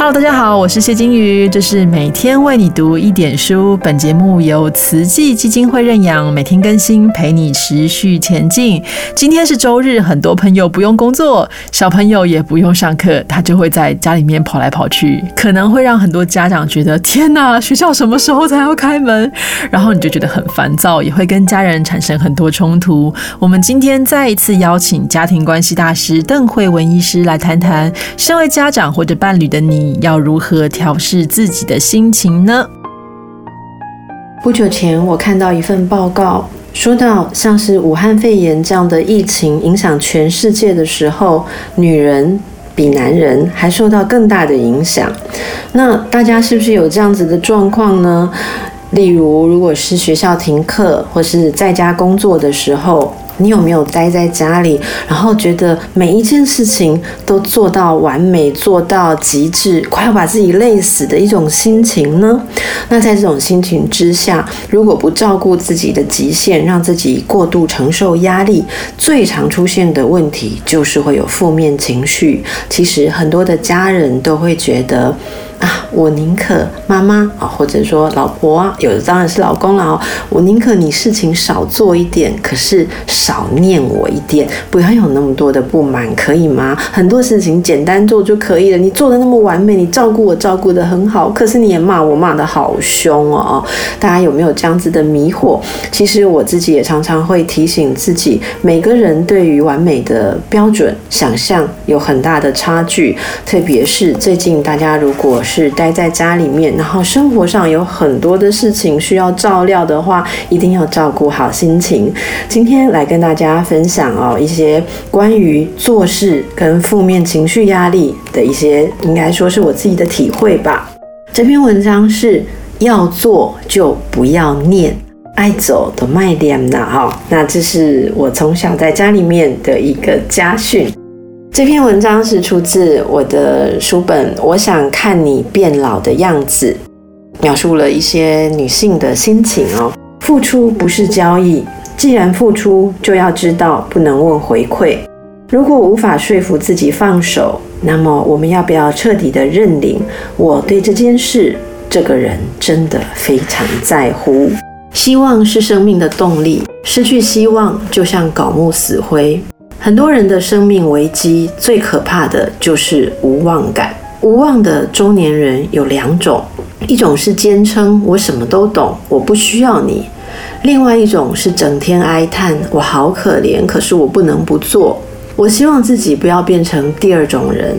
Hello，大家好，我是谢金鱼，这是每天为你读一点书。本节目由慈济基金会认养，每天更新，陪你持续前进。今天是周日，很多朋友不用工作，小朋友也不用上课，他就会在家里面跑来跑去，可能会让很多家长觉得天哪，学校什么时候才要开门？然后你就觉得很烦躁，也会跟家人产生很多冲突。我们今天再一次邀请家庭关系大师邓慧文医师来谈谈，身为家长或者伴侣的你。要如何调试自己的心情呢？不久前，我看到一份报告，说到像是武汉肺炎这样的疫情影响全世界的时候，女人比男人还受到更大的影响。那大家是不是有这样子的状况呢？例如，如果是学校停课，或是在家工作的时候。你有没有待在家里，然后觉得每一件事情都做到完美、做到极致，快要把自己累死的一种心情呢？那在这种心情之下，如果不照顾自己的极限，让自己过度承受压力，最常出现的问题就是会有负面情绪。其实很多的家人都会觉得。啊，我宁可妈妈啊，或者说老婆啊，有的当然是老公了哦。我宁可你事情少做一点，可是少念我一点，不要有那么多的不满，可以吗？很多事情简单做就可以了。你做的那么完美，你照顾我照顾的很好，可是你也骂我骂的好凶哦。大家有没有这样子的迷惑？其实我自己也常常会提醒自己，每个人对于完美的标准想象有很大的差距，特别是最近大家如果。是待在家里面，然后生活上有很多的事情需要照料的话，一定要照顾好心情。今天来跟大家分享哦，一些关于做事跟负面情绪压力的一些，应该说是我自己的体会吧。这篇文章是要做就不要念，爱走的卖点呢哈。那这是我从小在家里面的一个家训。这篇文章是出自我的书本《我想看你变老的样子》，描述了一些女性的心情哦。付出不是交易，既然付出，就要知道不能问回馈。如果无法说服自己放手，那么我们要不要彻底的认领？我对这件事、这个人真的非常在乎。希望是生命的动力，失去希望就像槁木死灰。很多人的生命危机最可怕的就是无望感。无望的中年人有两种，一种是坚称我什么都懂，我不需要你；另外一种是整天哀叹我好可怜，可是我不能不做。我希望自己不要变成第二种人，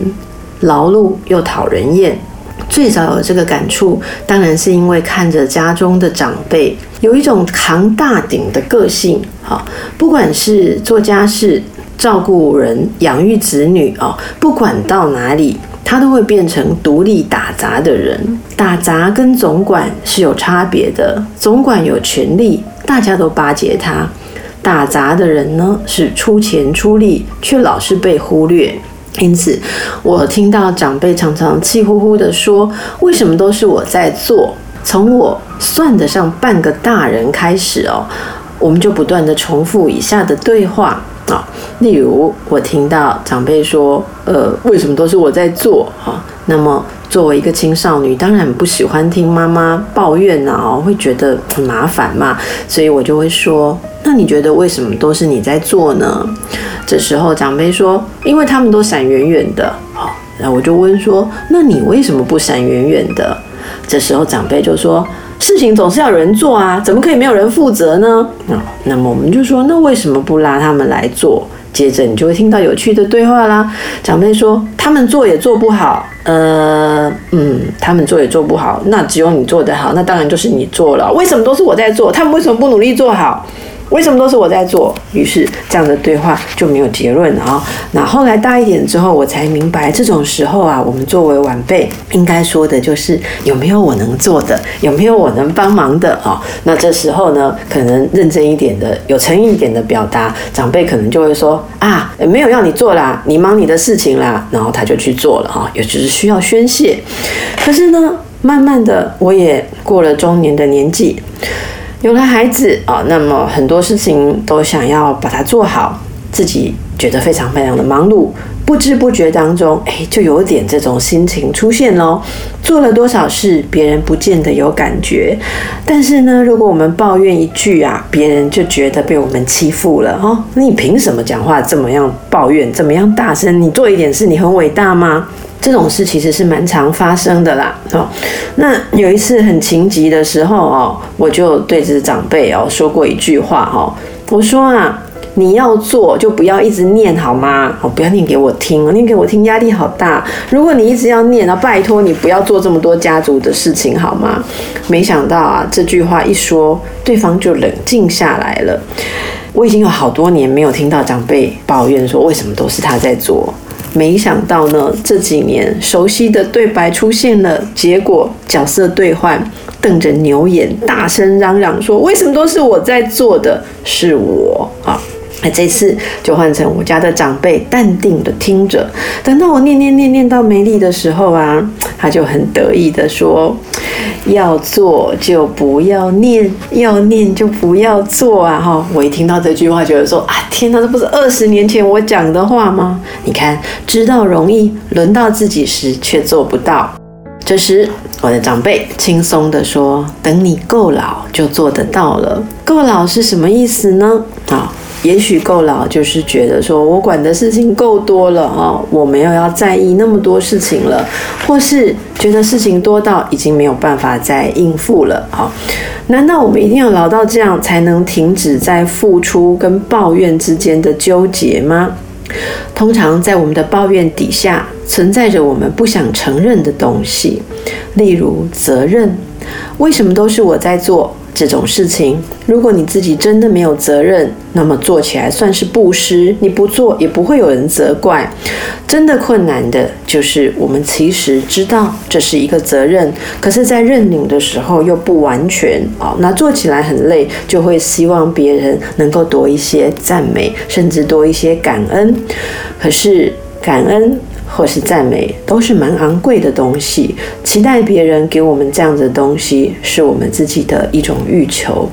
劳碌又讨人厌。最早有这个感触，当然是因为看着家中的长辈有一种扛大顶的个性，好，不管是做家事。照顾人、养育子女哦，不管到哪里，他都会变成独立打杂的人。打杂跟总管是有差别的，总管有权利，大家都巴结他；打杂的人呢，是出钱出力，却老是被忽略。因此，我听到长辈常常气呼呼地说：“为什么都是我在做？”从我算得上半个大人开始哦，我们就不断地重复以下的对话。例如我听到长辈说，呃，为什么都是我在做？哈，那么作为一个青少年，当然不喜欢听妈妈抱怨呐，会觉得很麻烦嘛，所以我就会说，那你觉得为什么都是你在做呢？这时候长辈说，因为他们都闪远远的，好，那我就问说，那你为什么不闪远远的？这时候长辈就说。事情总是要人做啊，怎么可以没有人负责呢？那么我们就说，那为什么不拉他们来做？接着你就会听到有趣的对话啦。长辈说，他们做也做不好，呃，嗯，他们做也做不好，那只有你做得好，那当然就是你做了。为什么都是我在做？他们为什么不努力做好？为什么都是我在做？于是这样的对话就没有结论了啊。那后来大一点之后，我才明白，这种时候啊，我们作为晚辈应该说的就是有没有我能做的，有没有我能帮忙的啊。那这时候呢，可能认真一点的、有诚意一点的表达，长辈可能就会说啊，没有要你做啦，你忙你的事情啦，然后他就去做了哈，也只是需要宣泄。可是呢，慢慢的，我也过了中年的年纪。有了孩子啊，那么很多事情都想要把它做好，自己觉得非常非常的忙碌，不知不觉当中，哎，就有点这种心情出现喽。做了多少事，别人不见得有感觉，但是呢，如果我们抱怨一句啊，别人就觉得被我们欺负了哦。你凭什么讲话这么样抱怨，这么样大声？你做一点事，你很伟大吗？这种事其实是蛮常发生的啦。哦，那有一次很情急的时候哦，我就对着长辈哦说过一句话哦，我说啊。你要做就不要一直念好吗？哦，不要念给我听，念给我听压力好大。如果你一直要念，那拜托你不要做这么多家族的事情好吗？没想到啊，这句话一说，对方就冷静下来了。我已经有好多年没有听到长辈抱怨说为什么都是他在做。没想到呢，这几年熟悉的对白出现了，结果角色兑换，瞪着牛眼，大声嚷嚷说：“为什么都是我在做的？是我啊！”那这次就换成我家的长辈淡定的听着，等到我念念念念到没力的时候啊，他就很得意的说：“要做就不要念，要念就不要做啊！”哈，我一听到这句话，觉得说：“啊，天哪，这不是二十年前我讲的话吗？你看，知道容易，轮到自己时却做不到。”这时，我的长辈轻松的说：“等你够老，就做得到了。够老是什么意思呢？啊？”也许够老，就是觉得说我管的事情够多了哦，我没有要在意那么多事情了，或是觉得事情多到已经没有办法再应付了啊？难道我们一定要老到这样才能停止在付出跟抱怨之间的纠结吗？通常在我们的抱怨底下存在着我们不想承认的东西，例如责任，为什么都是我在做？这种事情，如果你自己真的没有责任，那么做起来算是布施。你不做也不会有人责怪。真的困难的就是我们其实知道这是一个责任，可是，在认领的时候又不完全哦。那做起来很累，就会希望别人能够多一些赞美，甚至多一些感恩。可是感恩。或是赞美都是蛮昂贵的东西，期待别人给我们这样的东西，是我们自己的一种欲求。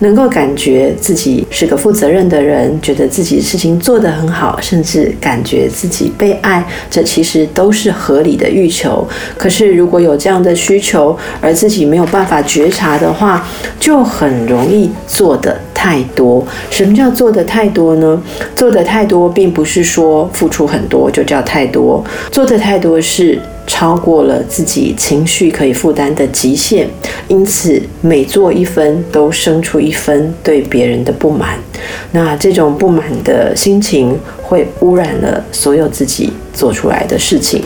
能够感觉自己是个负责任的人，觉得自己事情做得很好，甚至感觉自己被爱，这其实都是合理的欲求。可是如果有这样的需求，而自己没有办法觉察的话，就很容易做的太多。什么叫做的太多呢？做的太多，并不是说付出很多就叫太多。做的太多是，超过了自己情绪可以负担的极限，因此每做一分都生出一分对别人的不满。那这种不满的心情会污染了所有自己做出来的事情。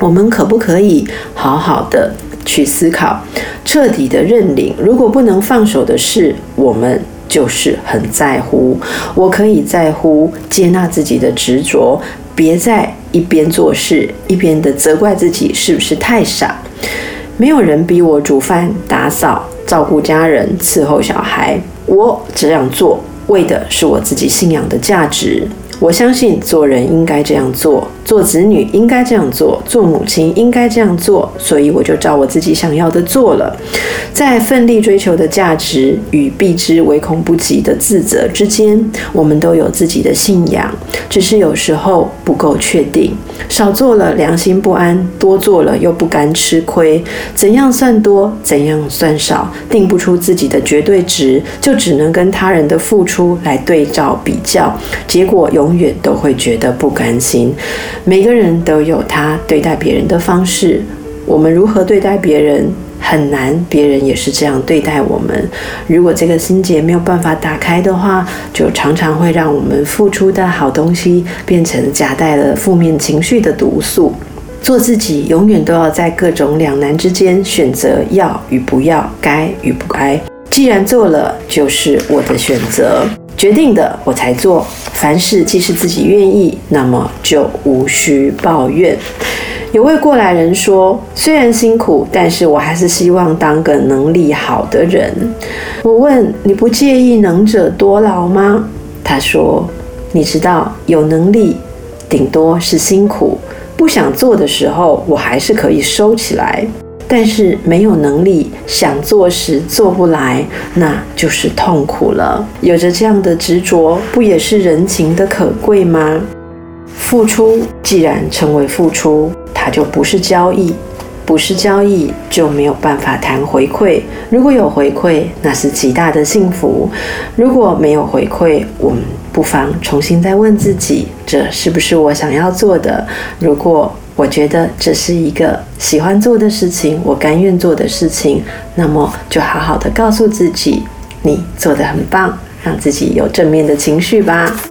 我们可不可以好好的去思考，彻底的认领？如果不能放手的事，我们就是很在乎。我可以在乎接纳自己的执着。别再一边做事一边的责怪自己是不是太傻。没有人逼我煮饭、打扫、照顾家人、伺候小孩，我这样做为的是我自己信仰的价值。我相信做人应该这样做，做子女应该这样做，做母亲应该这样做，所以我就照我自己想要的做了。在奋力追求的价值与避之唯恐不及的自责之间，我们都有自己的信仰，只是有时候不够确定。少做了良心不安，多做了又不甘吃亏。怎样算多，怎样算少，定不出自己的绝对值，就只能跟他人的付出来对照比较，结果永。永远都会觉得不甘心。每个人都有他对待别人的方式，我们如何对待别人很难，别人也是这样对待我们。如果这个心结没有办法打开的话，就常常会让我们付出的好东西变成夹带了负面情绪的毒素。做自己，永远都要在各种两难之间选择要与不要，该与不该。既然做了，就是我的选择。决定的我才做，凡事既是自己愿意，那么就无需抱怨。有位过来人说：“虽然辛苦，但是我还是希望当个能力好的人。”我问：“你不介意能者多劳吗？”他说：“你知道，有能力顶多是辛苦，不想做的时候，我还是可以收起来。”但是没有能力想做时做不来，那就是痛苦了。有着这样的执着，不也是人情的可贵吗？付出既然成为付出，它就不是交易。不是交易就没有办法谈回馈。如果有回馈，那是极大的幸福；如果没有回馈，我们不妨重新再问自己：这是不是我想要做的？如果我觉得这是一个喜欢做的事情，我甘愿做的事情，那么就好好的告诉自己：你做的很棒，让自己有正面的情绪吧。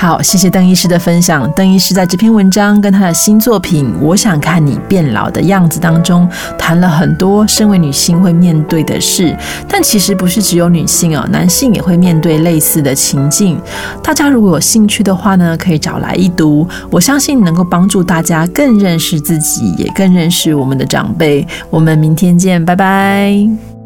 好，谢谢邓医师的分享。邓医师在这篇文章跟他的新作品《我想看你变老的样子》当中，谈了很多身为女性会面对的事，但其实不是只有女性哦，男性也会面对类似的情境。大家如果有兴趣的话呢，可以找来一读，我相信能够帮助大家更认识自己，也更认识我们的长辈。我们明天见，拜拜。